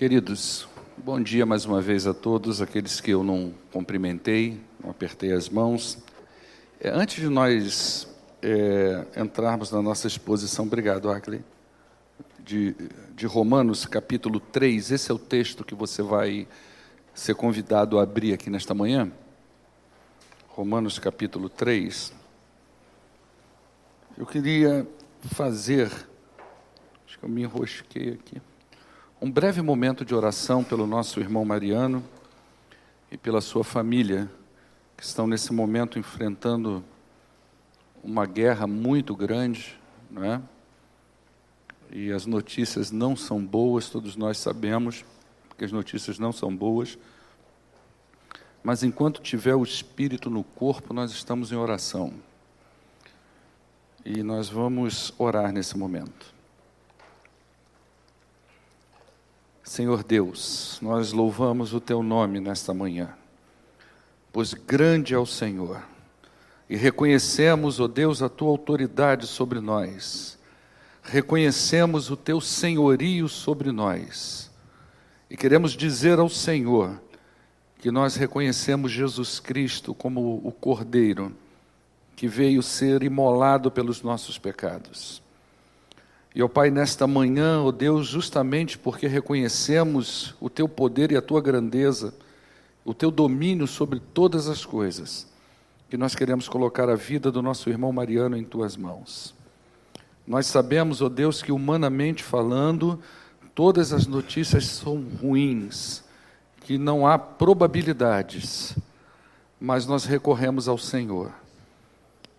Queridos, bom dia mais uma vez a todos, aqueles que eu não cumprimentei, não apertei as mãos. É, antes de nós é, entrarmos na nossa exposição, obrigado, Ackley, de, de Romanos, capítulo 3, esse é o texto que você vai ser convidado a abrir aqui nesta manhã. Romanos, capítulo 3. Eu queria fazer, acho que eu me enrosquei aqui um breve momento de oração pelo nosso irmão Mariano e pela sua família, que estão nesse momento enfrentando uma guerra muito grande, não é? E as notícias não são boas, todos nós sabemos que as notícias não são boas. Mas enquanto tiver o espírito no corpo, nós estamos em oração. E nós vamos orar nesse momento. Senhor Deus, nós louvamos o teu nome nesta manhã, pois grande é o Senhor, e reconhecemos, ó oh Deus, a tua autoridade sobre nós, reconhecemos o teu senhorio sobre nós, e queremos dizer ao Senhor que nós reconhecemos Jesus Cristo como o Cordeiro que veio ser imolado pelos nossos pecados. E, ó Pai, nesta manhã, ó Deus, justamente porque reconhecemos o Teu poder e a Tua grandeza, o Teu domínio sobre todas as coisas, que nós queremos colocar a vida do nosso irmão Mariano em Tuas mãos. Nós sabemos, ó Deus, que humanamente falando, todas as notícias são ruins, que não há probabilidades, mas nós recorremos ao Senhor.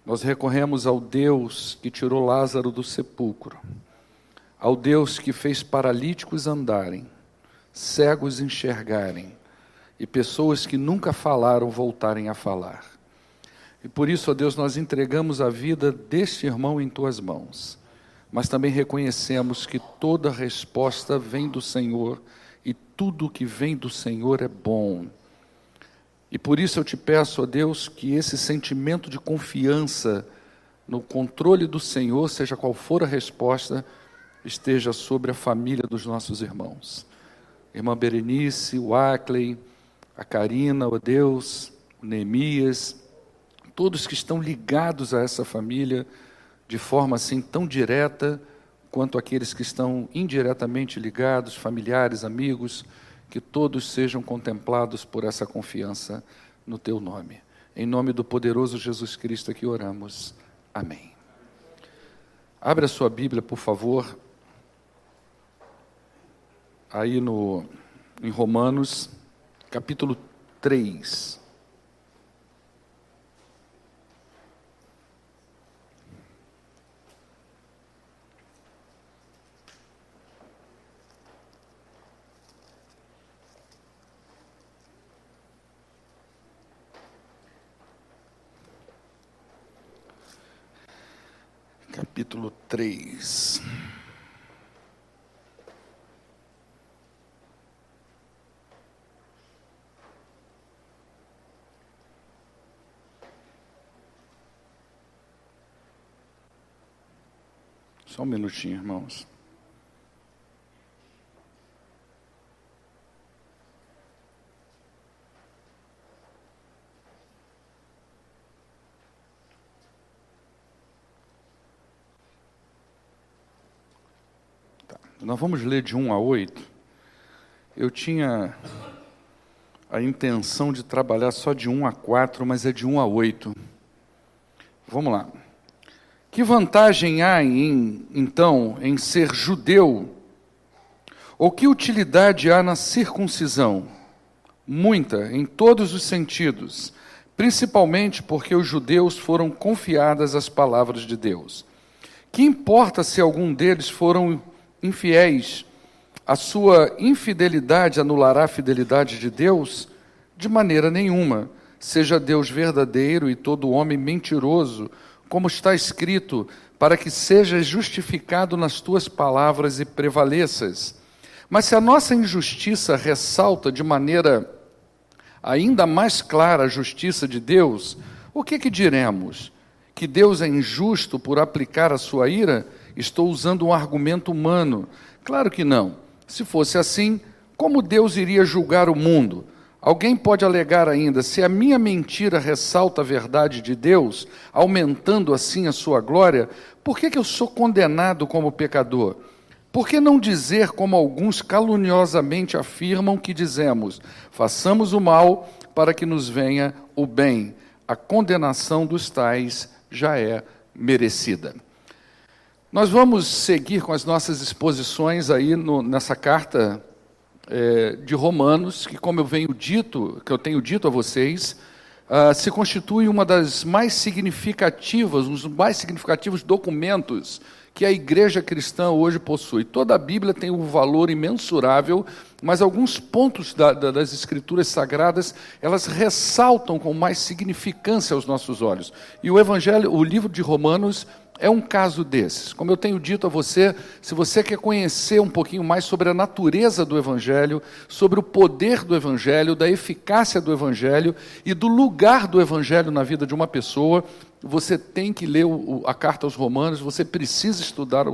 Nós recorremos ao Deus que tirou Lázaro do sepulcro, ao Deus que fez paralíticos andarem, cegos enxergarem e pessoas que nunca falaram voltarem a falar. E por isso, ó Deus, nós entregamos a vida deste irmão em tuas mãos, mas também reconhecemos que toda resposta vem do Senhor e tudo que vem do Senhor é bom e por isso eu te peço, ó Deus, que esse sentimento de confiança no controle do Senhor, seja qual for a resposta, esteja sobre a família dos nossos irmãos. Irmã Berenice, o Ackley, a Karina, ó Deus, o Neemias, todos que estão ligados a essa família de forma assim tão direta quanto aqueles que estão indiretamente ligados, familiares, amigos, que todos sejam contemplados por essa confiança no teu nome. Em nome do poderoso Jesus Cristo que oramos. Amém. Abra sua Bíblia, por favor, aí no em Romanos, capítulo 3. capítulo 3. Só um minutinho, irmãos. Nós vamos ler de 1 a 8. Eu tinha a intenção de trabalhar só de 1 a 4, mas é de 1 a 8. Vamos lá. Que vantagem há, em, então, em ser judeu? Ou que utilidade há na circuncisão? Muita, em todos os sentidos, principalmente porque os judeus foram confiadas as palavras de Deus. Que importa se algum deles foram infiéis, a sua infidelidade anulará a fidelidade de Deus? De maneira nenhuma. Seja Deus verdadeiro e todo homem mentiroso, como está escrito, para que sejas justificado nas tuas palavras e prevaleças. Mas se a nossa injustiça ressalta de maneira ainda mais clara a justiça de Deus, o que, que diremos? Que Deus é injusto por aplicar a sua ira? Estou usando um argumento humano. Claro que não. Se fosse assim, como Deus iria julgar o mundo? Alguém pode alegar ainda: se a minha mentira ressalta a verdade de Deus, aumentando assim a sua glória, por que, que eu sou condenado como pecador? Por que não dizer, como alguns caluniosamente afirmam que dizemos, façamos o mal para que nos venha o bem? A condenação dos tais já é merecida. Nós vamos seguir com as nossas exposições aí no, nessa carta é, de Romanos, que como eu venho dito, que eu tenho dito a vocês, uh, se constitui uma das mais significativas, um dos mais significativos documentos que a igreja cristã hoje possui. Toda a Bíblia tem um valor imensurável, mas alguns pontos da, da, das escrituras sagradas, elas ressaltam com mais significância aos nossos olhos. E o evangelho, o livro de Romanos é um caso desses. Como eu tenho dito a você, se você quer conhecer um pouquinho mais sobre a natureza do Evangelho, sobre o poder do Evangelho, da eficácia do Evangelho e do lugar do Evangelho na vida de uma pessoa, você tem que ler a carta aos Romanos, você precisa estudar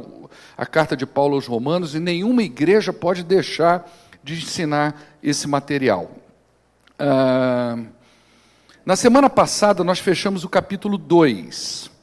a carta de Paulo aos Romanos e nenhuma igreja pode deixar de ensinar esse material. Ah, na semana passada, nós fechamos o capítulo 2.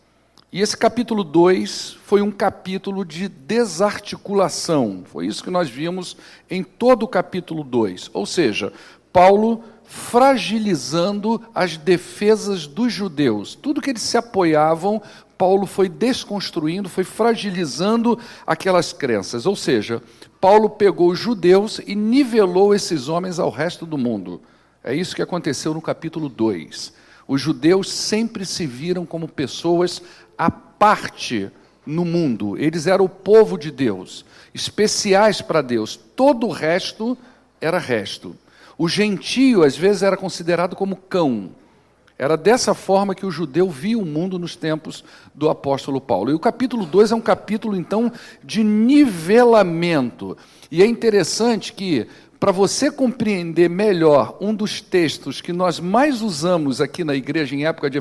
E esse capítulo 2 foi um capítulo de desarticulação. Foi isso que nós vimos em todo o capítulo 2. Ou seja, Paulo fragilizando as defesas dos judeus. Tudo que eles se apoiavam, Paulo foi desconstruindo, foi fragilizando aquelas crenças. Ou seja, Paulo pegou os judeus e nivelou esses homens ao resto do mundo. É isso que aconteceu no capítulo 2. Os judeus sempre se viram como pessoas à parte no mundo. Eles eram o povo de Deus, especiais para Deus. Todo o resto era resto. O gentio, às vezes, era considerado como cão. Era dessa forma que o judeu via o mundo nos tempos do apóstolo Paulo. E o capítulo 2 é um capítulo, então, de nivelamento. E é interessante que para você compreender melhor um dos textos que nós mais usamos aqui na igreja em época de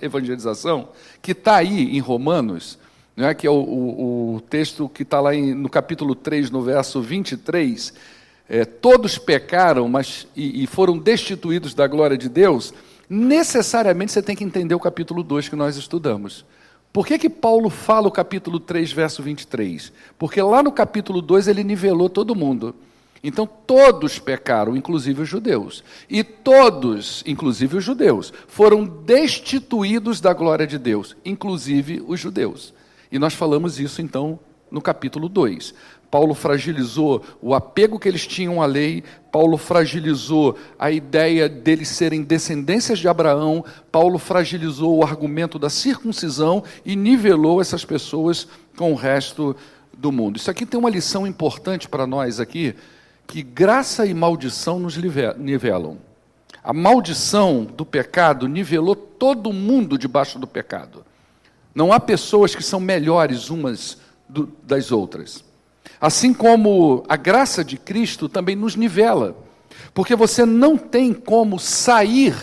evangelização, que está aí em Romanos, né, que é o, o, o texto que está lá em, no capítulo 3, no verso 23, é, todos pecaram mas, e, e foram destituídos da glória de Deus, necessariamente você tem que entender o capítulo 2 que nós estudamos. Por que, que Paulo fala o capítulo 3, verso 23? Porque lá no capítulo 2 ele nivelou todo mundo. Então todos pecaram, inclusive os judeus. E todos, inclusive os judeus, foram destituídos da glória de Deus, inclusive os judeus. E nós falamos isso então no capítulo 2. Paulo fragilizou o apego que eles tinham à lei, Paulo fragilizou a ideia deles serem descendências de Abraão, Paulo fragilizou o argumento da circuncisão e nivelou essas pessoas com o resto do mundo. Isso aqui tem uma lição importante para nós aqui, que graça e maldição nos nivelam. A maldição do pecado nivelou todo mundo debaixo do pecado. Não há pessoas que são melhores umas do, das outras. Assim como a graça de Cristo também nos nivela, porque você não tem como sair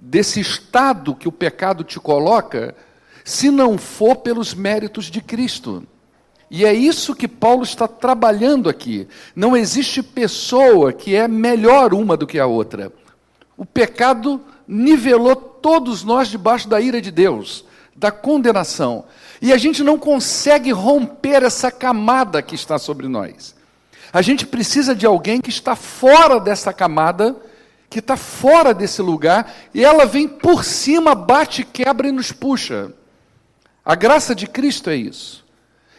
desse estado que o pecado te coloca se não for pelos méritos de Cristo. E é isso que Paulo está trabalhando aqui. Não existe pessoa que é melhor uma do que a outra. O pecado nivelou todos nós debaixo da ira de Deus, da condenação. E a gente não consegue romper essa camada que está sobre nós. A gente precisa de alguém que está fora dessa camada, que está fora desse lugar, e ela vem por cima, bate, quebra e nos puxa. A graça de Cristo é isso.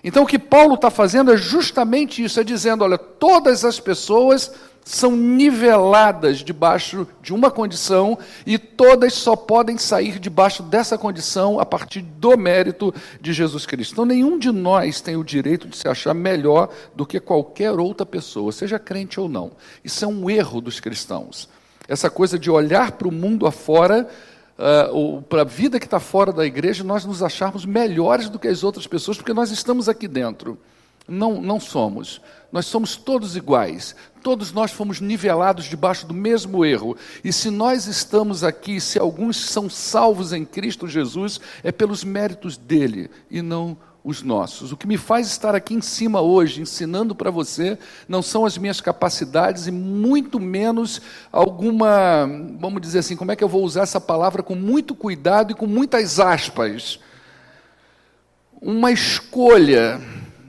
Então o que Paulo está fazendo é justamente isso, é dizendo, olha, todas as pessoas são niveladas debaixo de uma condição e todas só podem sair debaixo dessa condição a partir do mérito de Jesus Cristo. Então nenhum de nós tem o direito de se achar melhor do que qualquer outra pessoa, seja crente ou não. Isso é um erro dos cristãos. Essa coisa de olhar para o mundo afora uh, para a vida que está fora da igreja, nós nos acharmos melhores do que as outras pessoas, porque nós estamos aqui dentro. Não, não somos. Nós somos todos iguais. Todos nós fomos nivelados debaixo do mesmo erro. E se nós estamos aqui, se alguns são salvos em Cristo Jesus, é pelos méritos dele e não os nossos. O que me faz estar aqui em cima hoje, ensinando para você, não são as minhas capacidades e muito menos alguma, vamos dizer assim, como é que eu vou usar essa palavra com muito cuidado e com muitas aspas. Uma escolha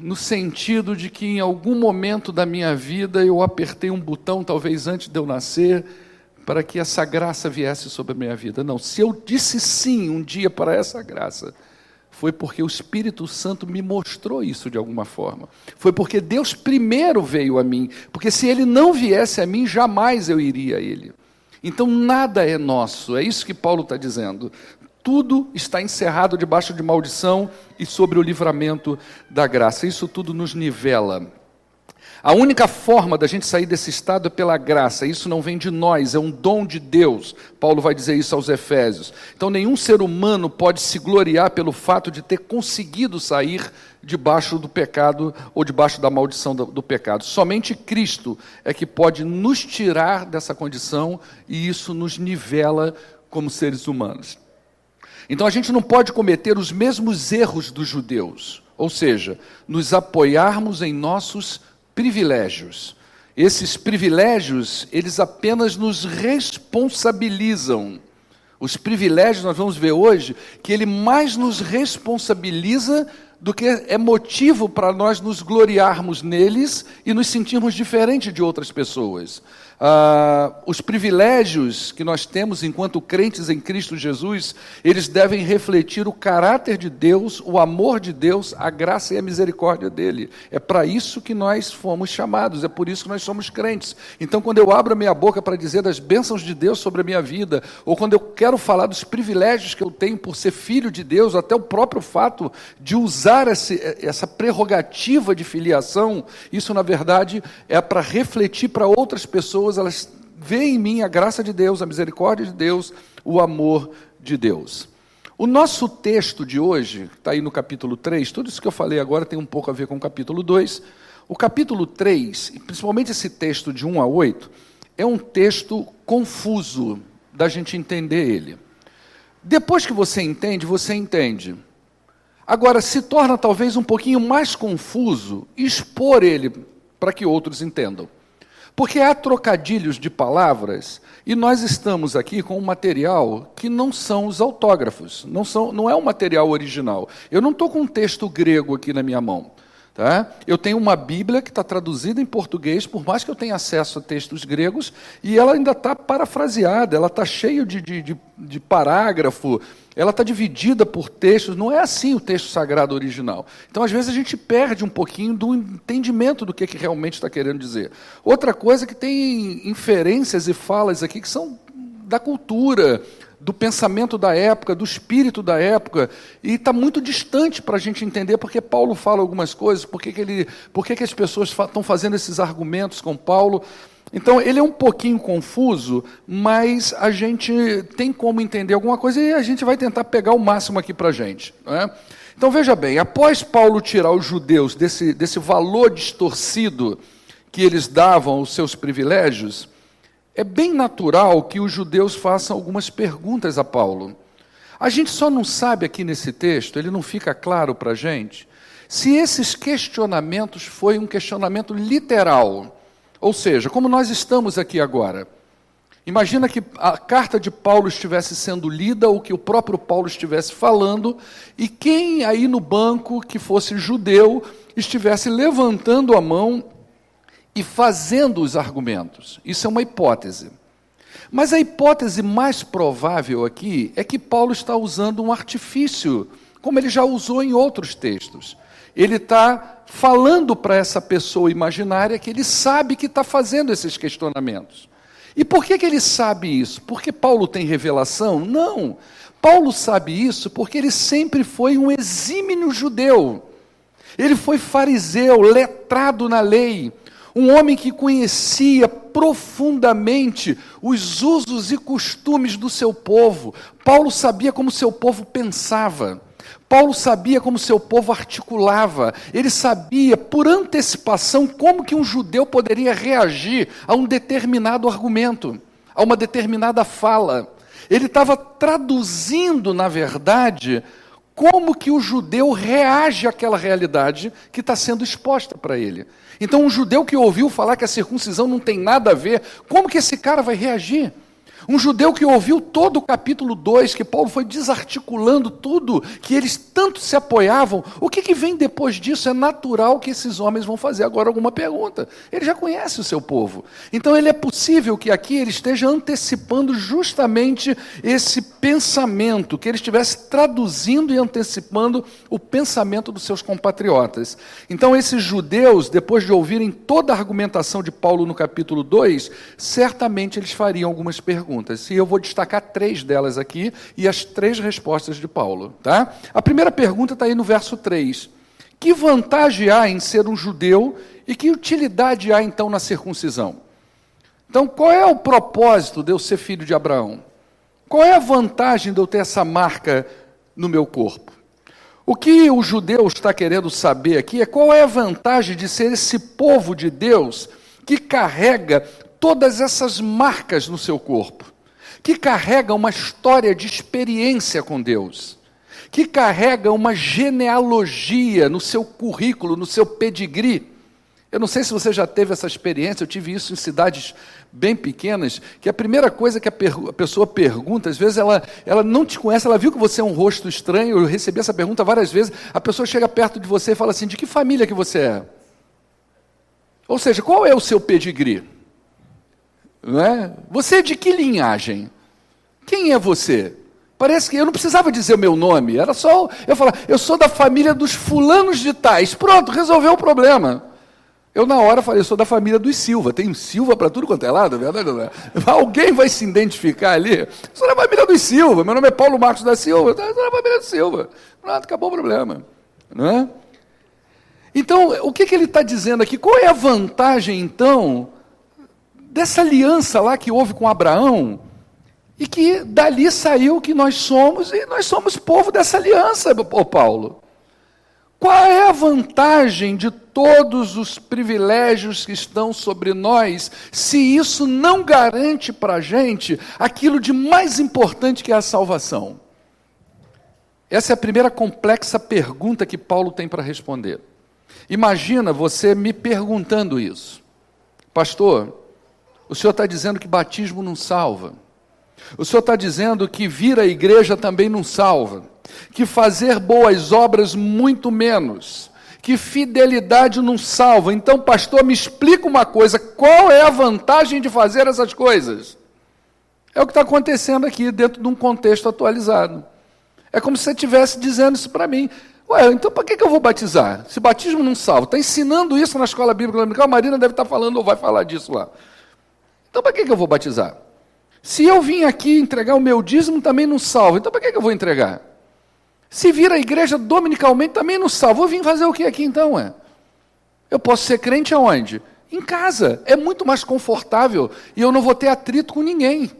no sentido de que em algum momento da minha vida eu apertei um botão, talvez antes de eu nascer, para que essa graça viesse sobre a minha vida. Não, se eu disse sim um dia para essa graça, foi porque o Espírito Santo me mostrou isso de alguma forma. Foi porque Deus primeiro veio a mim. Porque se ele não viesse a mim, jamais eu iria a ele. Então nada é nosso, é isso que Paulo está dizendo. Tudo está encerrado debaixo de maldição e sobre o livramento da graça. Isso tudo nos nivela. A única forma da gente sair desse estado é pela graça. Isso não vem de nós, é um dom de Deus. Paulo vai dizer isso aos Efésios. Então, nenhum ser humano pode se gloriar pelo fato de ter conseguido sair debaixo do pecado ou debaixo da maldição do, do pecado. Somente Cristo é que pode nos tirar dessa condição e isso nos nivela como seres humanos. Então, a gente não pode cometer os mesmos erros dos judeus, ou seja, nos apoiarmos em nossos privilégios. Esses privilégios, eles apenas nos responsabilizam. Os privilégios, nós vamos ver hoje, que ele mais nos responsabiliza do que é motivo para nós nos gloriarmos neles e nos sentirmos diferentes de outras pessoas. Ah, os privilégios que nós temos enquanto crentes em Cristo Jesus, eles devem refletir o caráter de Deus, o amor de Deus, a graça e a misericórdia dele. É para isso que nós fomos chamados, é por isso que nós somos crentes. Então, quando eu abro a minha boca para dizer das bênçãos de Deus sobre a minha vida, ou quando eu quero falar dos privilégios que eu tenho por ser filho de Deus, até o próprio fato de usar esse, essa prerrogativa de filiação, isso na verdade é para refletir para outras pessoas pessoas, elas veem em mim a graça de Deus, a misericórdia de Deus, o amor de Deus. O nosso texto de hoje, está aí no capítulo 3, tudo isso que eu falei agora tem um pouco a ver com o capítulo 2. O capítulo 3, principalmente esse texto de 1 a 8, é um texto confuso da gente entender ele. Depois que você entende, você entende. Agora, se torna talvez um pouquinho mais confuso expor ele para que outros entendam. Porque há trocadilhos de palavras e nós estamos aqui com um material que não são os autógrafos, não, são, não é o material original. Eu não estou com um texto grego aqui na minha mão. Tá? Eu tenho uma Bíblia que está traduzida em português, por mais que eu tenha acesso a textos gregos, e ela ainda está parafraseada, ela está cheia de, de, de, de parágrafo, ela está dividida por textos, não é assim o texto sagrado original. Então, às vezes, a gente perde um pouquinho do entendimento do que, que realmente está querendo dizer. Outra coisa é que tem inferências e falas aqui que são da cultura, do pensamento da época, do espírito da época, e está muito distante para a gente entender porque Paulo fala algumas coisas, porque que, ele, porque que as pessoas estão fazendo esses argumentos com Paulo. Então, ele é um pouquinho confuso, mas a gente tem como entender alguma coisa e a gente vai tentar pegar o máximo aqui para a gente. É? Então, veja bem, após Paulo tirar os judeus desse, desse valor distorcido que eles davam aos seus privilégios, é bem natural que os judeus façam algumas perguntas a Paulo. A gente só não sabe aqui nesse texto, ele não fica claro para a gente, se esses questionamentos foi um questionamento literal. Ou seja, como nós estamos aqui agora. Imagina que a carta de Paulo estivesse sendo lida ou que o próprio Paulo estivesse falando e quem aí no banco que fosse judeu estivesse levantando a mão e fazendo os argumentos. Isso é uma hipótese. Mas a hipótese mais provável aqui é que Paulo está usando um artifício, como ele já usou em outros textos. Ele está falando para essa pessoa imaginária que ele sabe que está fazendo esses questionamentos. E por que, que ele sabe isso? Porque Paulo tem revelação? Não. Paulo sabe isso porque ele sempre foi um exímio judeu. Ele foi fariseu, letrado na lei, um homem que conhecia profundamente os usos e costumes do seu povo. Paulo sabia como seu povo pensava. Paulo sabia como seu povo articulava, ele sabia por antecipação como que um judeu poderia reagir a um determinado argumento, a uma determinada fala. Ele estava traduzindo, na verdade, como que o judeu reage àquela realidade que está sendo exposta para ele. Então, um judeu que ouviu falar que a circuncisão não tem nada a ver, como que esse cara vai reagir? Um judeu que ouviu todo o capítulo 2, que Paulo foi desarticulando tudo, que eles tanto se apoiavam, o que, que vem depois disso? É natural que esses homens vão fazer agora alguma pergunta. Ele já conhece o seu povo. Então, ele é possível que aqui ele esteja antecipando justamente esse pensamento, que ele estivesse traduzindo e antecipando o pensamento dos seus compatriotas. Então, esses judeus, depois de ouvirem toda a argumentação de Paulo no capítulo 2, certamente eles fariam algumas perguntas perguntas. E eu vou destacar três delas aqui e as três respostas de Paulo. Tá? A primeira pergunta está aí no verso 3. Que vantagem há em ser um judeu e que utilidade há então na circuncisão? Então, qual é o propósito de eu ser filho de Abraão? Qual é a vantagem de eu ter essa marca no meu corpo? O que o judeu está querendo saber aqui é qual é a vantagem de ser esse povo de Deus que carrega todas essas marcas no seu corpo, que carrega uma história de experiência com Deus, que carrega uma genealogia no seu currículo, no seu pedigree. Eu não sei se você já teve essa experiência, eu tive isso em cidades bem pequenas, que a primeira coisa que a, a, pessoa pergunta, às vezes ela, ela não te conhece, ela viu que você é um rosto estranho, eu recebi essa pergunta várias vezes, a pessoa chega perto de você e fala assim, de que família que você é? Ou seja, qual é o seu pedigree? Não é? Você é de que linhagem? Quem é você? Parece que eu não precisava dizer o meu nome, era só eu falar, eu sou da família dos fulanos de tais. Pronto, resolveu o problema. Eu, na hora, falei, eu sou da família dos Silva. Tem Silva para tudo quanto é lado, é verdade não é? Alguém vai se identificar ali. Eu sou da família dos Silva. Meu nome é Paulo Marcos da Silva. Eu sou da família dos Silva. Pronto, acabou o problema. Não é? Então, o que, que ele está dizendo aqui? Qual é a vantagem, então, dessa aliança lá que houve com Abraão, e que dali saiu que nós somos, e nós somos povo dessa aliança, ô Paulo. Qual é a vantagem de todos os privilégios que estão sobre nós, se isso não garante para a gente aquilo de mais importante que é a salvação? Essa é a primeira complexa pergunta que Paulo tem para responder. Imagina você me perguntando isso, pastor. O senhor está dizendo que batismo não salva. O senhor está dizendo que vir à igreja também não salva. Que fazer boas obras muito menos. Que fidelidade não salva. Então, pastor, me explica uma coisa: qual é a vantagem de fazer essas coisas? É o que está acontecendo aqui, dentro de um contexto atualizado. É como se você estivesse dizendo isso para mim. Ué, então para que, eu vou batizar? Se batismo não salva, está ensinando isso na escola bíblica dominical, a Marina deve estar tá falando ou vai falar disso lá. Então para que, que eu vou batizar? Se eu vim aqui entregar o meu dízimo, também não salvo. Então para que, que eu vou entregar? Se vir à igreja dominicalmente, também não salvo. Vou vir fazer o que aqui então? É? Eu posso ser crente aonde? Em casa. É muito mais confortável e eu não vou ter atrito com ninguém.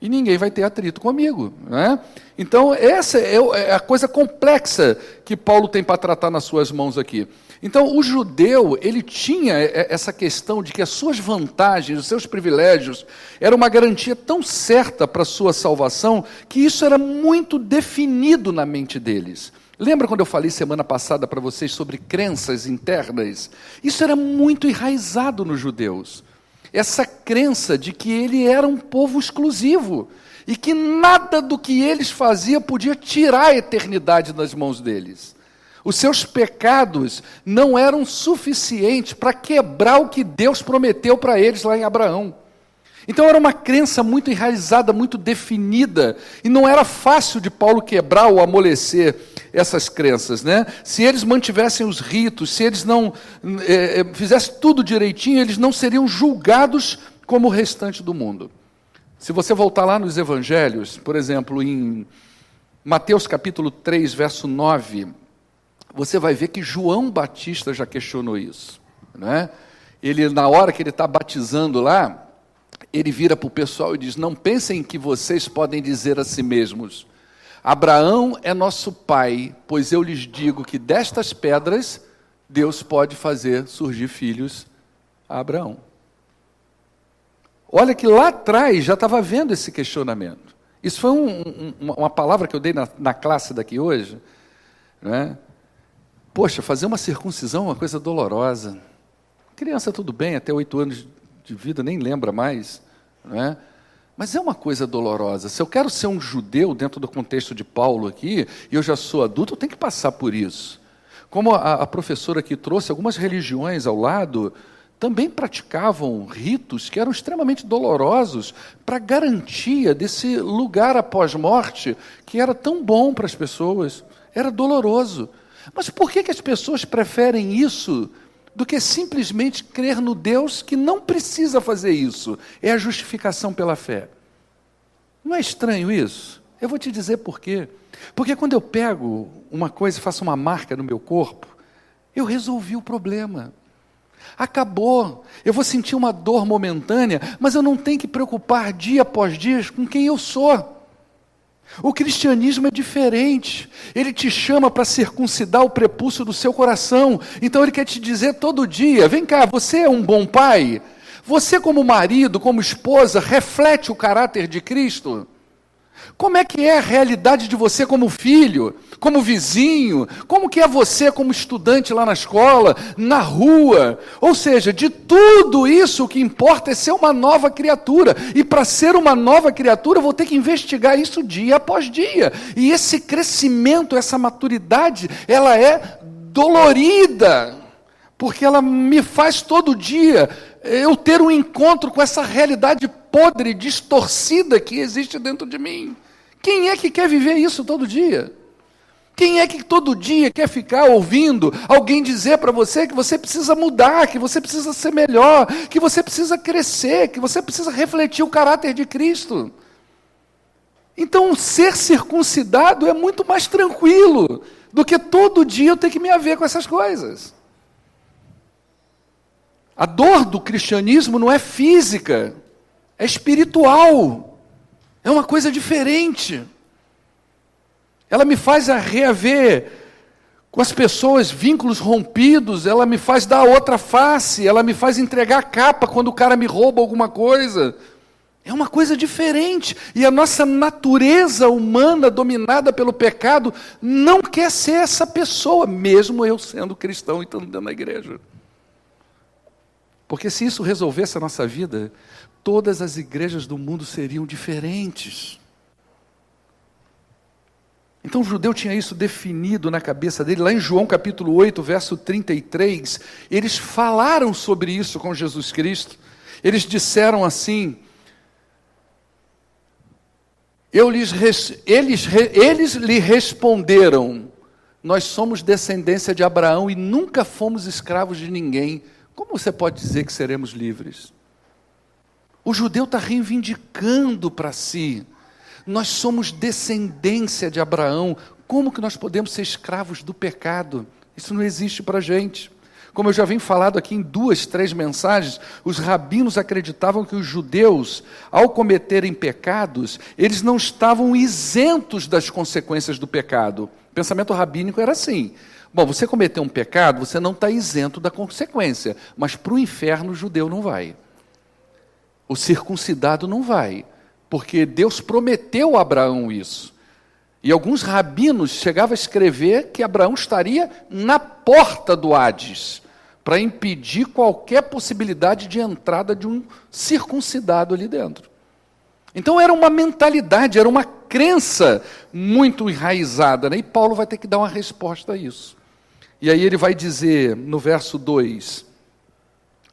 E ninguém vai ter atrito comigo. Né? Então, essa é, é a coisa complexa que Paulo tem para tratar nas suas mãos aqui. Então, o judeu, ele tinha essa questão de que as suas vantagens, os seus privilégios, era uma garantia tão certa para a sua salvação, que isso era muito definido na mente deles. Lembra quando eu falei semana passada para vocês sobre crenças internas? Isso era muito enraizado nos judeus. Essa crença de que ele era um povo exclusivo e que nada do que eles faziam podia tirar a eternidade das mãos deles. Os seus pecados não eram suficientes para quebrar o que Deus prometeu para eles lá em Abraão. Então era uma crença muito enraizada, muito definida, e não era fácil de Paulo quebrar ou amolecer essas crenças, né? Se eles mantivessem os ritos, se eles não é, fizessem tudo direitinho, eles não seriam julgados como o restante do mundo. Se você voltar lá nos evangelhos, por exemplo, em Mateus capítulo 3, verso 9, você vai ver que João Batista já questionou isso. Né? Ele, na hora que ele está batizando lá, ele vira para o pessoal e diz: Não pensem que vocês podem dizer a si mesmos: Abraão é nosso pai, pois eu lhes digo que destas pedras Deus pode fazer surgir filhos a Abraão. Olha que lá atrás já estava vendo esse questionamento. Isso foi um, um, uma palavra que eu dei na, na classe daqui hoje Né? Poxa, fazer uma circuncisão é uma coisa dolorosa. Criança, tudo bem, até oito anos de vida, nem lembra mais. Né? Mas é uma coisa dolorosa. Se eu quero ser um judeu dentro do contexto de Paulo aqui, e eu já sou adulto, eu tenho que passar por isso. Como a, a professora aqui trouxe, algumas religiões ao lado também praticavam ritos que eram extremamente dolorosos para garantia desse lugar após morte que era tão bom para as pessoas. Era doloroso. Mas por que, que as pessoas preferem isso do que simplesmente crer no Deus que não precisa fazer isso? É a justificação pela fé. Não é estranho isso? Eu vou te dizer por quê. Porque quando eu pego uma coisa e faço uma marca no meu corpo, eu resolvi o problema. Acabou. Eu vou sentir uma dor momentânea, mas eu não tenho que preocupar dia após dia com quem eu sou. O cristianismo é diferente. Ele te chama para circuncidar o prepúcio do seu coração. Então ele quer te dizer todo dia: vem cá, você é um bom pai? Você, como marido, como esposa, reflete o caráter de Cristo? Como é que é a realidade de você como filho, como vizinho? Como que é você como estudante lá na escola, na rua? Ou seja, de tudo isso o que importa é ser uma nova criatura. E para ser uma nova criatura, eu vou ter que investigar isso dia após dia. E esse crescimento, essa maturidade, ela é dolorida, porque ela me faz todo dia eu ter um encontro com essa realidade podre, distorcida que existe dentro de mim. Quem é que quer viver isso todo dia? Quem é que todo dia quer ficar ouvindo alguém dizer para você que você precisa mudar, que você precisa ser melhor, que você precisa crescer, que você precisa refletir o caráter de Cristo? Então, ser circuncidado é muito mais tranquilo do que todo dia eu ter que me haver com essas coisas. A dor do cristianismo não é física, é espiritual. É uma coisa diferente. Ela me faz a reaver com as pessoas vínculos rompidos, ela me faz dar outra face, ela me faz entregar a capa quando o cara me rouba alguma coisa. É uma coisa diferente. E a nossa natureza humana, dominada pelo pecado, não quer ser essa pessoa, mesmo eu sendo cristão e estando dentro da igreja. Porque se isso resolvesse a nossa vida, todas as igrejas do mundo seriam diferentes. Então o judeu tinha isso definido na cabeça dele. Lá em João capítulo 8, verso 33, eles falaram sobre isso com Jesus Cristo. Eles disseram assim: eu lhes, eles, eles lhe responderam: Nós somos descendência de Abraão e nunca fomos escravos de ninguém. Como você pode dizer que seremos livres? O judeu está reivindicando para si. Nós somos descendência de Abraão. Como que nós podemos ser escravos do pecado? Isso não existe para a gente. Como eu já vim falado aqui em duas, três mensagens, os rabinos acreditavam que os judeus, ao cometerem pecados, eles não estavam isentos das consequências do pecado. O pensamento rabínico era assim: Bom, você cometeu um pecado, você não está isento da consequência, mas para o inferno o judeu não vai. O circuncidado não vai, porque Deus prometeu a Abraão isso. E alguns rabinos chegavam a escrever que Abraão estaria na porta do Hades, para impedir qualquer possibilidade de entrada de um circuncidado ali dentro. Então era uma mentalidade, era uma crença muito enraizada, né? e Paulo vai ter que dar uma resposta a isso. E aí ele vai dizer no verso 2: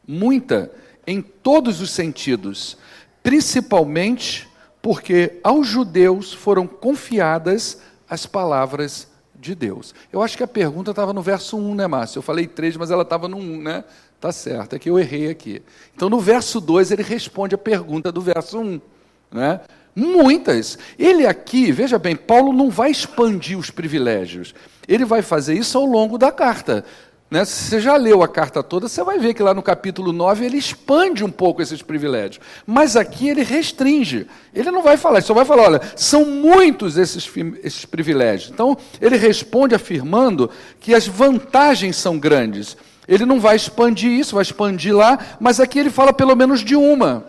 muita em todos os sentidos, principalmente porque aos judeus foram confiadas as palavras de Deus. Eu acho que a pergunta estava no verso 1, né, Márcio? Eu falei 3, mas ela estava no 1, né? Tá certo, é que eu errei aqui. Então, no verso 2, ele responde a pergunta do verso 1. Né? Muitas. Ele aqui, veja bem, Paulo não vai expandir os privilégios. Ele vai fazer isso ao longo da carta. Né? Se você já leu a carta toda, você vai ver que lá no capítulo 9 ele expande um pouco esses privilégios. Mas aqui ele restringe. Ele não vai falar, ele só vai falar: olha, são muitos esses, esses privilégios. Então, ele responde afirmando que as vantagens são grandes. Ele não vai expandir isso, vai expandir lá, mas aqui ele fala pelo menos de uma.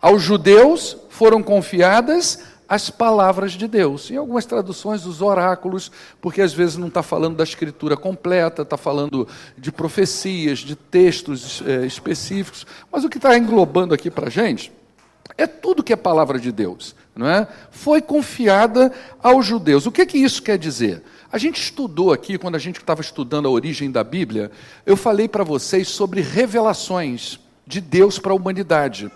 Aos judeus foram confiadas as palavras de Deus. Em algumas traduções, os oráculos, porque às vezes não está falando da escritura completa, está falando de profecias, de textos é, específicos. Mas o que está englobando aqui para a gente é tudo que é palavra de Deus. Não é? Foi confiada aos judeus. O que, que isso quer dizer? A gente estudou aqui, quando a gente estava estudando a origem da Bíblia, eu falei para vocês sobre revelações de Deus para a humanidade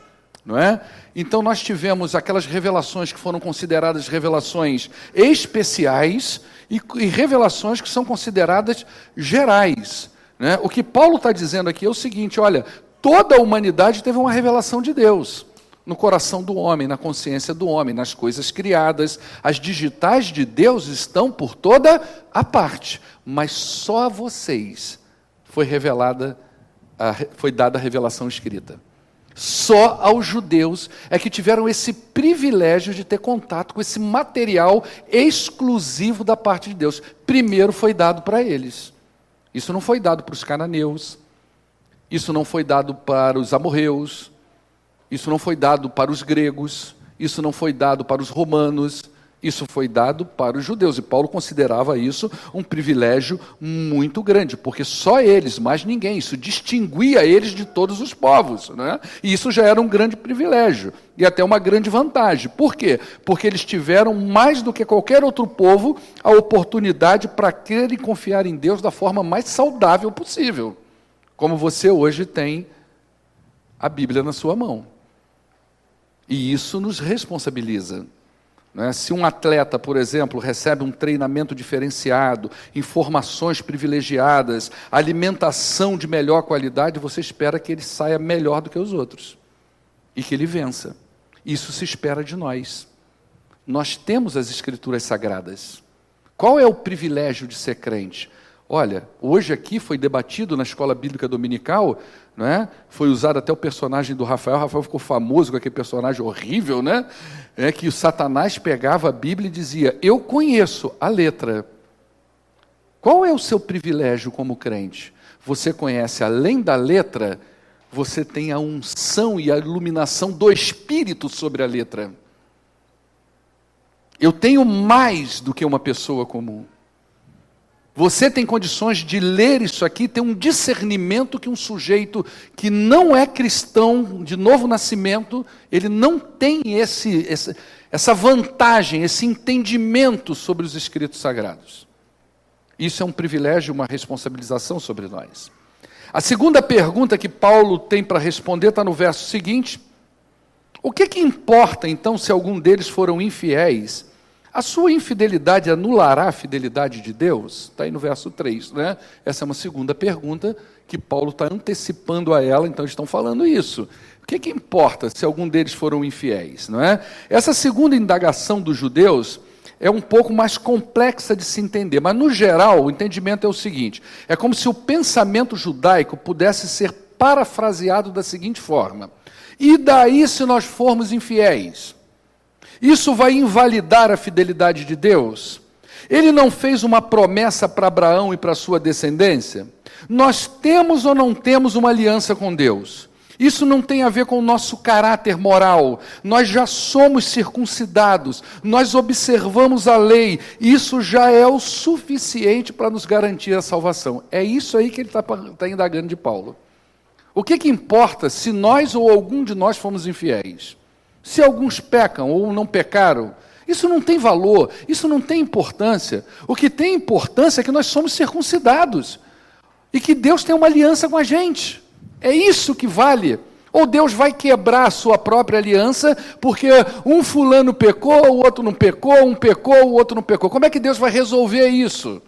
não é? Então nós tivemos aquelas revelações que foram consideradas revelações especiais e, e revelações que são consideradas gerais. Né? O que Paulo está dizendo aqui é o seguinte: olha, toda a humanidade teve uma revelação de Deus no coração do homem, na consciência do homem, nas coisas criadas. As digitais de Deus estão por toda a parte, mas só a vocês foi revelada, foi dada a revelação escrita. Só aos judeus é que tiveram esse privilégio de ter contato com esse material exclusivo da parte de Deus. Primeiro foi dado para eles. Isso não foi dado para os cananeus, isso não foi dado para os amorreus, isso não foi dado para os gregos, isso não foi dado para os romanos, isso foi dado para os judeus, e Paulo considerava isso um privilégio muito grande, porque só eles, mais ninguém, isso distinguia eles de todos os povos, né? e isso já era um grande privilégio, e até uma grande vantagem. Por quê? Porque eles tiveram, mais do que qualquer outro povo, a oportunidade para crer e confiar em Deus da forma mais saudável possível, como você hoje tem a Bíblia na sua mão. E isso nos responsabiliza. Né? Se um atleta, por exemplo, recebe um treinamento diferenciado, informações privilegiadas, alimentação de melhor qualidade, você espera que ele saia melhor do que os outros e que ele vença. Isso se espera de nós. Nós temos as Escrituras Sagradas. Qual é o privilégio de ser crente? Olha, hoje aqui foi debatido na escola bíblica dominical, é? Foi usado até o personagem do Rafael. Rafael ficou famoso com aquele personagem horrível, né? É que o Satanás pegava a Bíblia e dizia: Eu conheço a letra. Qual é o seu privilégio como crente? Você conhece além da letra, você tem a unção e a iluminação do Espírito sobre a letra. Eu tenho mais do que uma pessoa comum. Você tem condições de ler isso aqui, ter um discernimento que um sujeito que não é cristão de novo nascimento, ele não tem esse, esse, essa vantagem, esse entendimento sobre os escritos sagrados. Isso é um privilégio, uma responsabilização sobre nós. A segunda pergunta que Paulo tem para responder está no verso seguinte: O que, que importa então se algum deles foram infiéis? A sua infidelidade anulará a fidelidade de Deus? Está aí no verso 3, né? Essa é uma segunda pergunta que Paulo está antecipando a ela, então estão falando isso. O que, que importa se algum deles foram infiéis, não é? Essa segunda indagação dos judeus é um pouco mais complexa de se entender, mas no geral o entendimento é o seguinte: é como se o pensamento judaico pudesse ser parafraseado da seguinte forma: e daí se nós formos infiéis? Isso vai invalidar a fidelidade de Deus? Ele não fez uma promessa para Abraão e para sua descendência? Nós temos ou não temos uma aliança com Deus? Isso não tem a ver com o nosso caráter moral. Nós já somos circuncidados, nós observamos a lei. Isso já é o suficiente para nos garantir a salvação. É isso aí que ele está tá indagando de Paulo. O que, que importa se nós ou algum de nós fomos infiéis? Se alguns pecam ou não pecaram, isso não tem valor, isso não tem importância. O que tem importância é que nós somos circuncidados e que Deus tem uma aliança com a gente. É isso que vale. Ou Deus vai quebrar a sua própria aliança, porque um fulano pecou, o outro não pecou, um pecou, o outro não pecou. Como é que Deus vai resolver isso?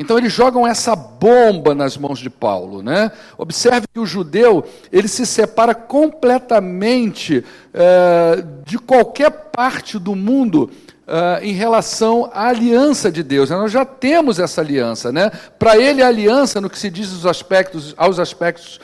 Então eles jogam essa bomba nas mãos de Paulo, né? Observe que o judeu ele se separa completamente é, de qualquer parte do mundo é, em relação à aliança de Deus. Nós já temos essa aliança, né? Para ele a aliança, no que se diz aos aspectos, aos aspectos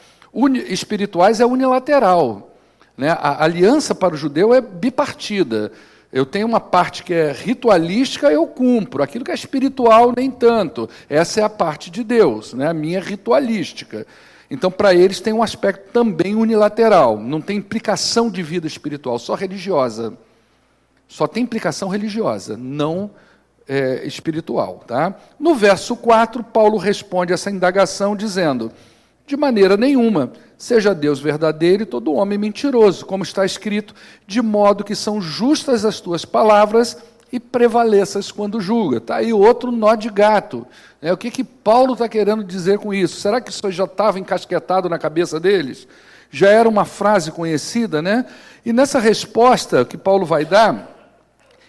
espirituais, é unilateral. Né? A aliança para o judeu é bipartida. Eu tenho uma parte que é ritualística, eu cumpro. Aquilo que é espiritual, nem tanto. Essa é a parte de Deus, né? a minha ritualística. Então, para eles, tem um aspecto também unilateral. Não tem implicação de vida espiritual, só religiosa. Só tem implicação religiosa, não é, espiritual. Tá? No verso 4, Paulo responde essa indagação dizendo: De maneira nenhuma, seja Deus verdadeiro e todo homem mentiroso, como está escrito, de modo que são justas as tuas palavras e prevaleças quando julga. Está aí outro nó de gato. É, o que, que Paulo está querendo dizer com isso? Será que isso já estava encasquetado na cabeça deles? Já era uma frase conhecida, né? E nessa resposta que Paulo vai dar,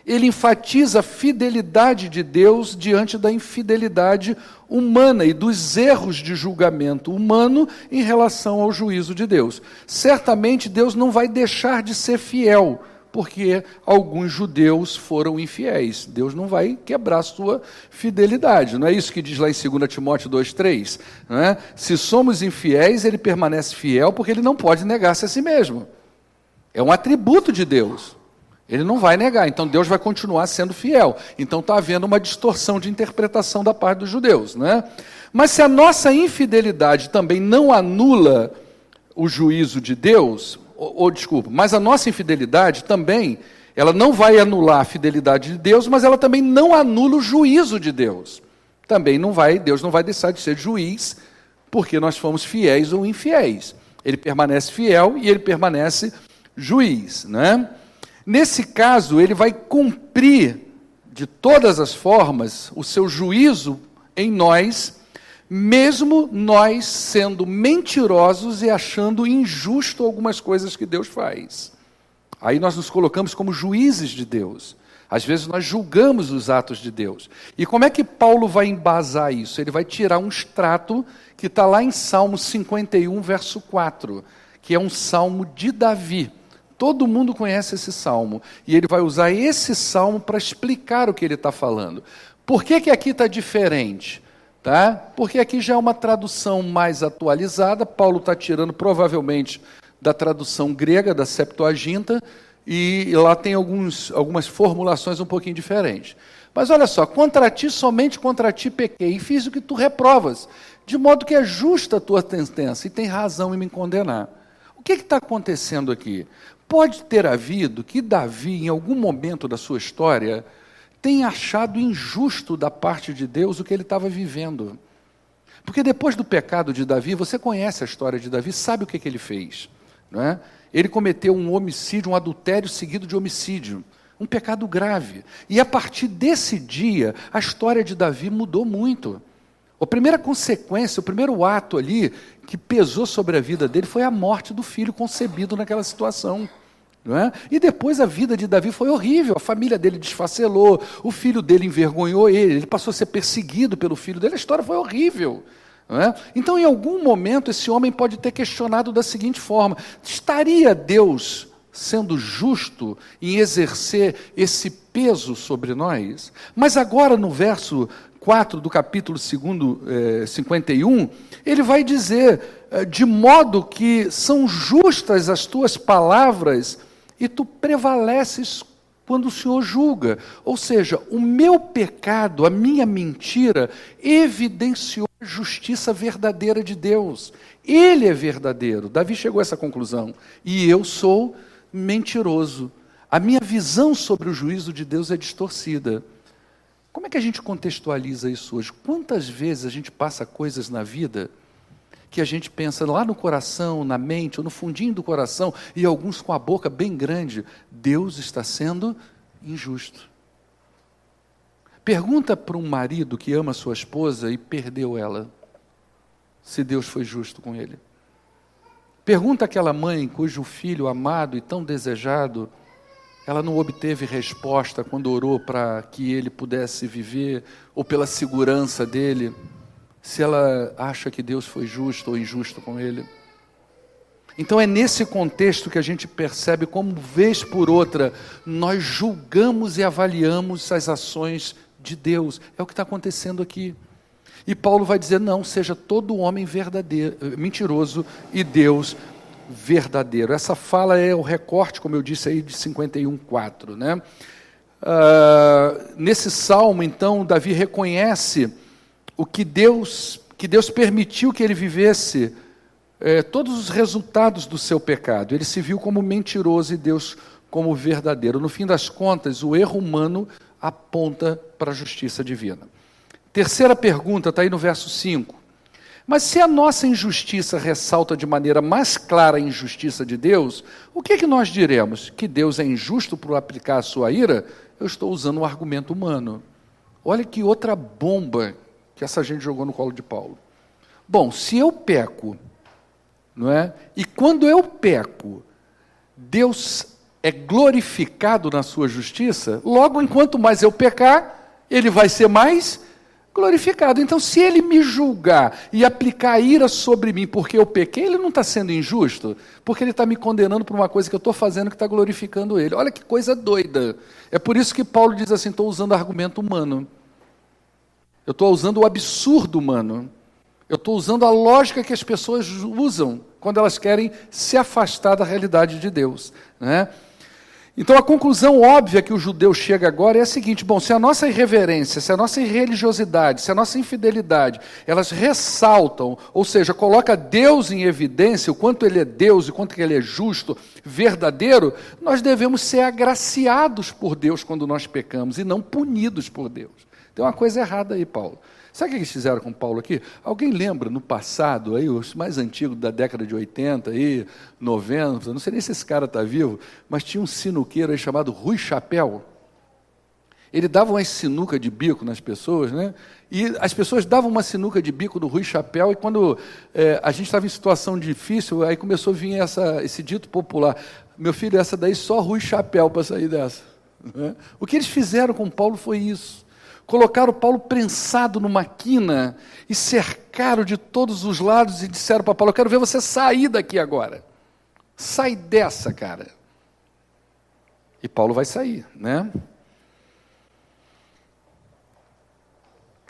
ele enfatiza a fidelidade de Deus diante da infidelidade humana e dos erros de julgamento humano em relação ao juízo de Deus. Certamente Deus não vai deixar de ser fiel porque alguns judeus foram infiéis. Deus não vai quebrar sua fidelidade. Não é isso que diz lá em 2 Timóteo 2,3? É? Se somos infiéis, ele permanece fiel porque ele não pode negar-se a si mesmo. É um atributo de Deus. Ele não vai negar, então Deus vai continuar sendo fiel. Então está havendo uma distorção de interpretação da parte dos judeus. Né? Mas se a nossa infidelidade também não anula o juízo de Deus, ou, ou desculpa, mas a nossa infidelidade também, ela não vai anular a fidelidade de Deus, mas ela também não anula o juízo de Deus. Também não vai, Deus não vai deixar de ser juiz porque nós fomos fiéis ou infiéis. Ele permanece fiel e ele permanece juiz, né? Nesse caso, ele vai cumprir de todas as formas o seu juízo em nós mesmo nós sendo mentirosos e achando injusto algumas coisas que Deus faz. Aí nós nos colocamos como juízes de Deus. Às vezes nós julgamos os atos de Deus. E como é que Paulo vai embasar isso? Ele vai tirar um extrato que está lá em Salmo 51, verso 4, que é um salmo de Davi. Todo mundo conhece esse salmo. E ele vai usar esse salmo para explicar o que ele está falando. Por que, que aqui está diferente? Tá? Porque aqui já é uma tradução mais atualizada, Paulo está tirando provavelmente da tradução grega, da Septuaginta, e lá tem alguns, algumas formulações um pouquinho diferentes. Mas olha só, contra ti, somente contra ti pequei, e fiz o que tu reprovas, de modo que é justa a tua sentença, e tem razão em me condenar. O que está acontecendo aqui? Pode ter havido que Davi, em algum momento da sua história, tem achado injusto da parte de Deus o que ele estava vivendo. Porque depois do pecado de Davi, você conhece a história de Davi, sabe o que, que ele fez. Não é? Ele cometeu um homicídio, um adultério seguido de homicídio. Um pecado grave. E a partir desse dia, a história de Davi mudou muito. A primeira consequência, o primeiro ato ali que pesou sobre a vida dele foi a morte do filho concebido naquela situação. É? E depois a vida de Davi foi horrível, a família dele desfacelou, o filho dele envergonhou ele, ele passou a ser perseguido pelo filho dele, a história foi horrível. É? Então, em algum momento, esse homem pode ter questionado da seguinte forma: estaria Deus sendo justo em exercer esse peso sobre nós? Mas agora, no verso 4 do capítulo 2, eh, 51, ele vai dizer: eh, de modo que são justas as tuas palavras e tu prevaleces quando o Senhor julga. Ou seja, o meu pecado, a minha mentira, evidenciou a justiça verdadeira de Deus. Ele é verdadeiro. Davi chegou a essa conclusão. E eu sou mentiroso. A minha visão sobre o juízo de Deus é distorcida. Como é que a gente contextualiza isso hoje? Quantas vezes a gente passa coisas na vida que a gente pensa lá no coração, na mente, ou no fundinho do coração, e alguns com a boca bem grande, Deus está sendo injusto. Pergunta para um marido que ama sua esposa e perdeu ela, se Deus foi justo com ele. Pergunta àquela mãe cujo filho amado e tão desejado, ela não obteve resposta quando orou para que ele pudesse viver, ou pela segurança dele se ela acha que Deus foi justo ou injusto com ele. Então é nesse contexto que a gente percebe como, vez por outra, nós julgamos e avaliamos as ações de Deus. É o que está acontecendo aqui. E Paulo vai dizer: não, seja todo homem verdadeiro, mentiroso e Deus verdadeiro. Essa fala é o recorte, como eu disse aí, de 51,4. Né? Uh, nesse salmo, então, Davi reconhece o que Deus, que Deus permitiu que ele vivesse, é, todos os resultados do seu pecado. Ele se viu como mentiroso e Deus como verdadeiro. No fim das contas, o erro humano aponta para a justiça divina. Terceira pergunta está aí no verso 5. Mas se a nossa injustiça ressalta de maneira mais clara a injustiça de Deus, o que, é que nós diremos? Que Deus é injusto por aplicar a sua ira? Eu estou usando um argumento humano. Olha que outra bomba que essa gente jogou no colo de Paulo. Bom, se eu peco, não é? E quando eu peco, Deus é glorificado na sua justiça, logo enquanto mais eu pecar, ele vai ser mais glorificado. Então, se ele me julgar e aplicar ira sobre mim porque eu pequei, ele não está sendo injusto, porque ele está me condenando por uma coisa que eu estou fazendo que está glorificando ele. Olha que coisa doida. É por isso que Paulo diz assim: estou usando argumento humano. Eu estou usando o absurdo humano. Eu estou usando a lógica que as pessoas usam quando elas querem se afastar da realidade de Deus. Né? Então a conclusão óbvia que o judeu chega agora é a seguinte: bom, se a nossa irreverência, se a nossa irreligiosidade, se a nossa infidelidade, elas ressaltam, ou seja, coloca Deus em evidência, o quanto ele é Deus e o quanto ele é justo, verdadeiro, nós devemos ser agraciados por Deus quando nós pecamos e não punidos por Deus. Tem uma coisa errada aí, Paulo. Sabe o que eles fizeram com Paulo aqui? Alguém lembra no passado, aí, os mais antigos da década de 80, aí, 90, não sei nem se esse cara está vivo, mas tinha um sinuqueiro aí chamado Rui Chapéu. Ele dava uma sinuca de bico nas pessoas, né? E as pessoas davam uma sinuca de bico do Rui Chapéu, e quando é, a gente estava em situação difícil, aí começou a vir essa, esse dito popular: meu filho, essa daí só Rui Chapéu para sair dessa. Né? O que eles fizeram com Paulo foi isso colocaram Paulo prensado numa quina e cercaram de todos os lados e disseram para Paulo: Eu quero ver você sair daqui agora. Sai dessa, cara. E Paulo vai sair, né?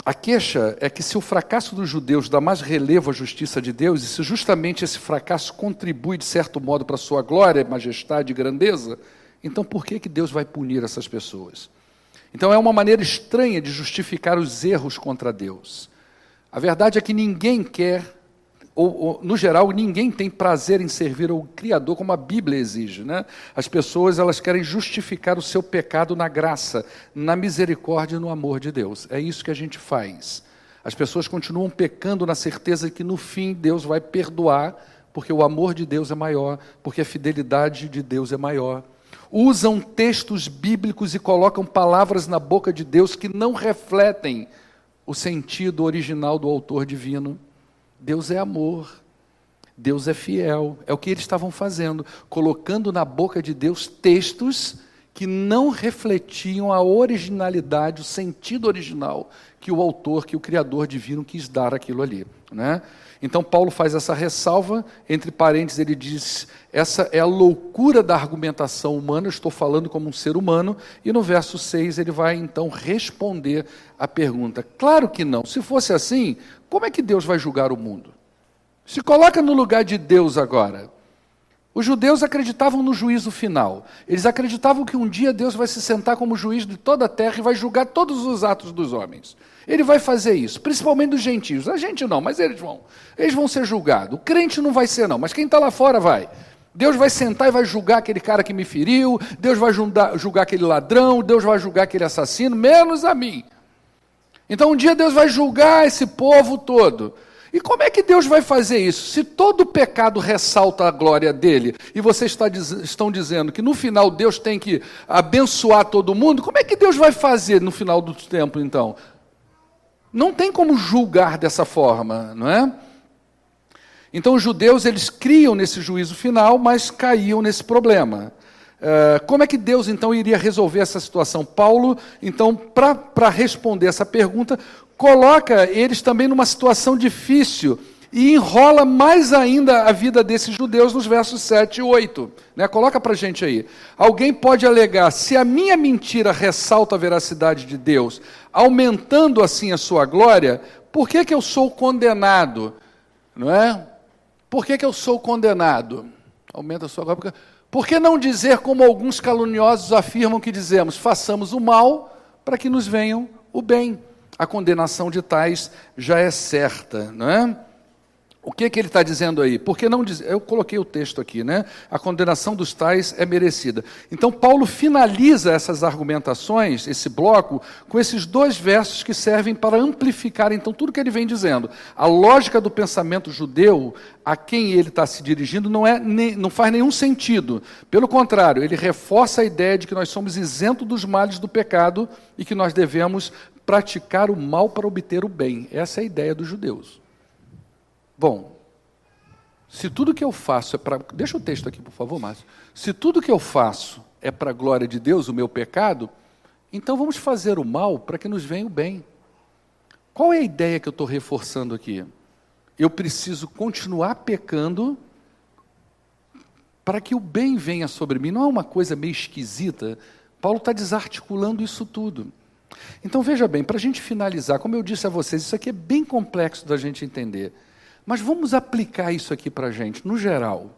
A queixa é que se o fracasso dos judeus dá mais relevo à justiça de Deus, e se justamente esse fracasso contribui, de certo modo, para a sua glória, majestade e grandeza, então por que, que Deus vai punir essas pessoas? Então é uma maneira estranha de justificar os erros contra Deus. A verdade é que ninguém quer, ou, ou, no geral, ninguém tem prazer em servir ao Criador como a Bíblia exige. Né? As pessoas elas querem justificar o seu pecado na graça, na misericórdia e no amor de Deus. É isso que a gente faz. As pessoas continuam pecando na certeza que no fim Deus vai perdoar, porque o amor de Deus é maior, porque a fidelidade de Deus é maior usam textos bíblicos e colocam palavras na boca de Deus que não refletem o sentido original do autor divino. Deus é amor, Deus é fiel, é o que eles estavam fazendo, colocando na boca de Deus textos que não refletiam a originalidade, o sentido original que o autor, que o Criador divino quis dar aquilo ali. Né? Então, Paulo faz essa ressalva, entre parênteses, ele diz: essa é a loucura da argumentação humana, estou falando como um ser humano, e no verso 6 ele vai então responder a pergunta: claro que não, se fosse assim, como é que Deus vai julgar o mundo? Se coloca no lugar de Deus agora. Os judeus acreditavam no juízo final. Eles acreditavam que um dia Deus vai se sentar como juiz de toda a terra e vai julgar todos os atos dos homens. Ele vai fazer isso, principalmente dos gentios. A gente não, mas eles vão. Eles vão ser julgados. O crente não vai ser, não, mas quem está lá fora vai. Deus vai sentar e vai julgar aquele cara que me feriu, Deus vai julgar, aquele ladrão, Deus vai julgar aquele assassino, menos a mim. Então um dia Deus vai julgar esse povo todo. E como é que Deus vai fazer isso? Se todo pecado ressalta a glória dele, e vocês está, estão dizendo que no final Deus tem que abençoar todo mundo, como é que Deus vai fazer no final do tempo, então? Não tem como julgar dessa forma, não é? Então os judeus eles criam nesse juízo final, mas caíam nesse problema. Uh, como é que Deus então iria resolver essa situação? Paulo, então, para responder essa pergunta, coloca eles também numa situação difícil e enrola mais ainda a vida desses judeus nos versos 7 e 8. Né? Coloca para gente aí. Alguém pode alegar: se a minha mentira ressalta a veracidade de Deus, aumentando assim a sua glória, por que, que eu sou condenado? Não é? Por que, que eu sou condenado? Aumenta a sua glória. Por que não dizer como alguns caluniosos afirmam que dizemos: façamos o mal para que nos venham o bem? A condenação de tais já é certa, não é? O que, que ele está dizendo aí? Porque não diz, eu coloquei o texto aqui, né? A condenação dos tais é merecida. Então Paulo finaliza essas argumentações, esse bloco, com esses dois versos que servem para amplificar então tudo que ele vem dizendo. A lógica do pensamento judeu a quem ele está se dirigindo não é não faz nenhum sentido. Pelo contrário, ele reforça a ideia de que nós somos isentos dos males do pecado e que nós devemos praticar o mal para obter o bem. Essa é a ideia dos judeus. Bom, se tudo que eu faço é para. Deixa o texto aqui, por favor, Márcio. Se tudo que eu faço é para a glória de Deus, o meu pecado, então vamos fazer o mal para que nos venha o bem. Qual é a ideia que eu estou reforçando aqui? Eu preciso continuar pecando para que o bem venha sobre mim. Não é uma coisa meio esquisita? Paulo está desarticulando isso tudo. Então veja bem, para a gente finalizar, como eu disse a vocês, isso aqui é bem complexo da gente entender. Mas vamos aplicar isso aqui para a gente, no geral.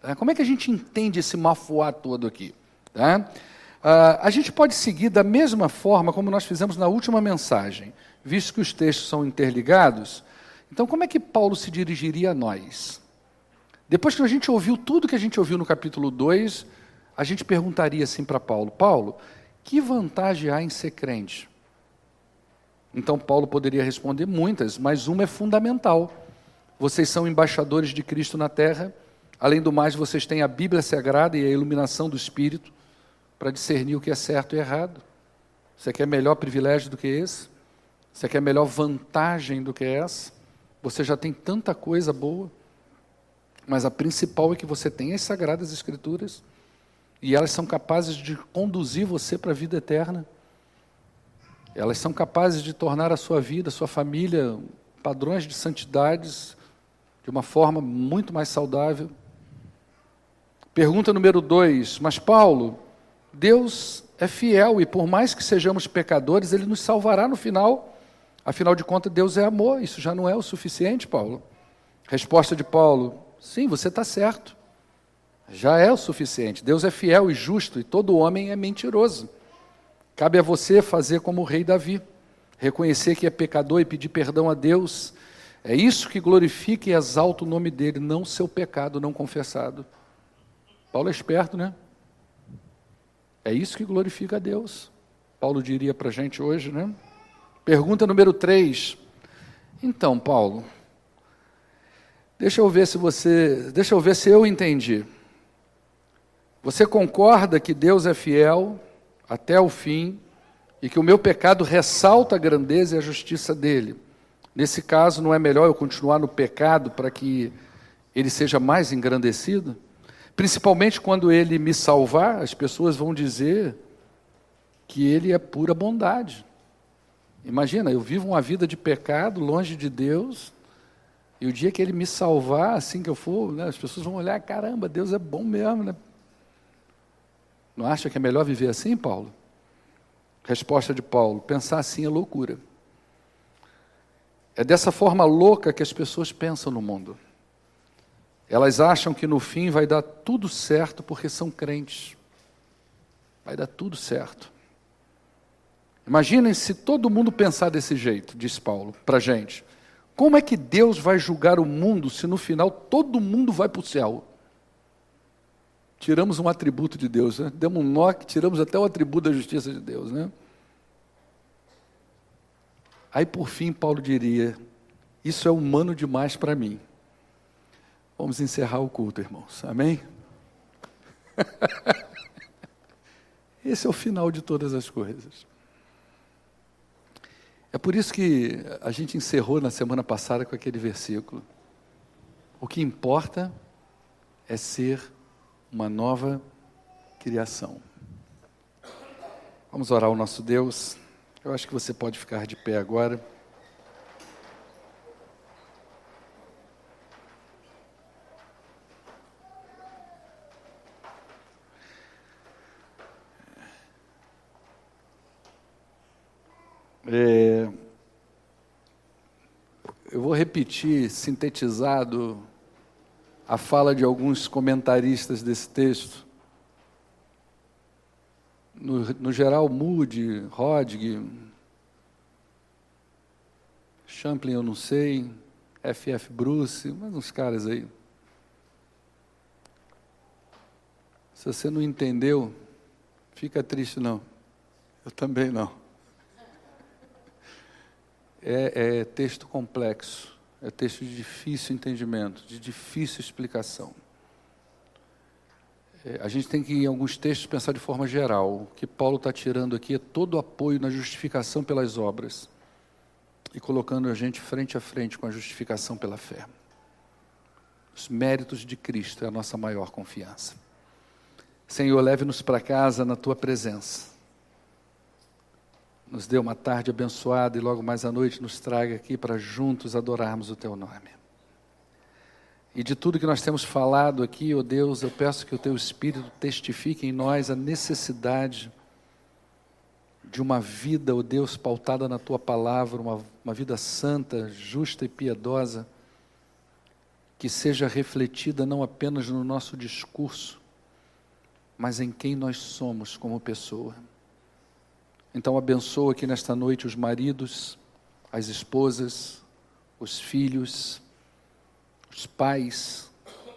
Tá? Como é que a gente entende esse mafuá todo aqui? Tá? Uh, a gente pode seguir da mesma forma como nós fizemos na última mensagem, visto que os textos são interligados. Então, como é que Paulo se dirigiria a nós? Depois que a gente ouviu tudo que a gente ouviu no capítulo 2, a gente perguntaria assim para Paulo: Paulo, que vantagem há em ser crente? Então, Paulo poderia responder muitas, mas uma é fundamental. Vocês são embaixadores de Cristo na terra. Além do mais, vocês têm a Bíblia Sagrada e a iluminação do Espírito para discernir o que é certo e errado. Você quer melhor privilégio do que esse? Você quer melhor vantagem do que essa? Você já tem tanta coisa boa. Mas a principal é que você tem as Sagradas Escrituras e elas são capazes de conduzir você para a vida eterna. Elas são capazes de tornar a sua vida, a sua família, padrões de santidades de uma forma muito mais saudável. Pergunta número dois, mas Paulo, Deus é fiel e por mais que sejamos pecadores, Ele nos salvará no final. Afinal de contas, Deus é amor, isso já não é o suficiente, Paulo. Resposta de Paulo: sim, você está certo. Já é o suficiente. Deus é fiel e justo e todo homem é mentiroso. Cabe a você fazer como o rei Davi, reconhecer que é pecador e pedir perdão a Deus é isso que glorifica e exalta o nome dele, não seu pecado não confessado. Paulo é esperto, né? É isso que glorifica a Deus. Paulo diria para a gente hoje, né? Pergunta número 3. Então, Paulo, deixa eu ver se você, deixa eu ver se eu entendi. Você concorda que Deus é fiel até o fim e que o meu pecado ressalta a grandeza e a justiça dele? Nesse caso, não é melhor eu continuar no pecado para que ele seja mais engrandecido? Principalmente quando ele me salvar, as pessoas vão dizer que ele é pura bondade. Imagina, eu vivo uma vida de pecado, longe de Deus, e o dia que ele me salvar, assim que eu for, né, as pessoas vão olhar, caramba, Deus é bom mesmo, né? Não acha que é melhor viver assim, Paulo? Resposta de Paulo: pensar assim é loucura. É dessa forma louca que as pessoas pensam no mundo. Elas acham que no fim vai dar tudo certo porque são crentes. Vai dar tudo certo. Imaginem se todo mundo pensar desse jeito, diz Paulo para a gente. Como é que Deus vai julgar o mundo se no final todo mundo vai para o céu? Tiramos um atributo de Deus, né? demos um nó que tiramos até o atributo da justiça de Deus. Né? Aí por fim Paulo diria: Isso é humano demais para mim. Vamos encerrar o culto, irmãos. Amém? Esse é o final de todas as coisas. É por isso que a gente encerrou na semana passada com aquele versículo. O que importa é ser uma nova criação. Vamos orar ao nosso Deus. Eu acho que você pode ficar de pé agora. É, eu vou repetir, sintetizado, a fala de alguns comentaristas desse texto no, no geral, Moody, Rodg, Champlin eu não sei, FF Bruce, mais uns caras aí. Se você não entendeu, fica triste não. Eu também não. É, é texto complexo, é texto de difícil entendimento, de difícil explicação. É, a gente tem que, em alguns textos, pensar de forma geral. O que Paulo está tirando aqui é todo o apoio na justificação pelas obras e colocando a gente frente a frente com a justificação pela fé. Os méritos de Cristo é a nossa maior confiança. Senhor, leve-nos para casa na tua presença. Nos dê uma tarde abençoada e logo mais à noite nos traga aqui para juntos adorarmos o teu nome. E de tudo que nós temos falado aqui, ó oh Deus, eu peço que o teu Espírito testifique em nós a necessidade de uma vida, ó oh Deus, pautada na tua palavra, uma, uma vida santa, justa e piedosa, que seja refletida não apenas no nosso discurso, mas em quem nós somos como pessoa. Então, abençoa aqui nesta noite os maridos, as esposas, os filhos, os pais,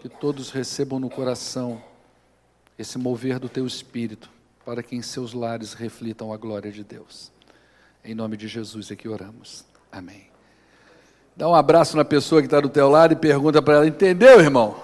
que todos recebam no coração esse mover do teu espírito para que em seus lares reflitam a glória de Deus. Em nome de Jesus é que oramos. Amém. Dá um abraço na pessoa que está do teu lado e pergunta para ela: entendeu, irmão?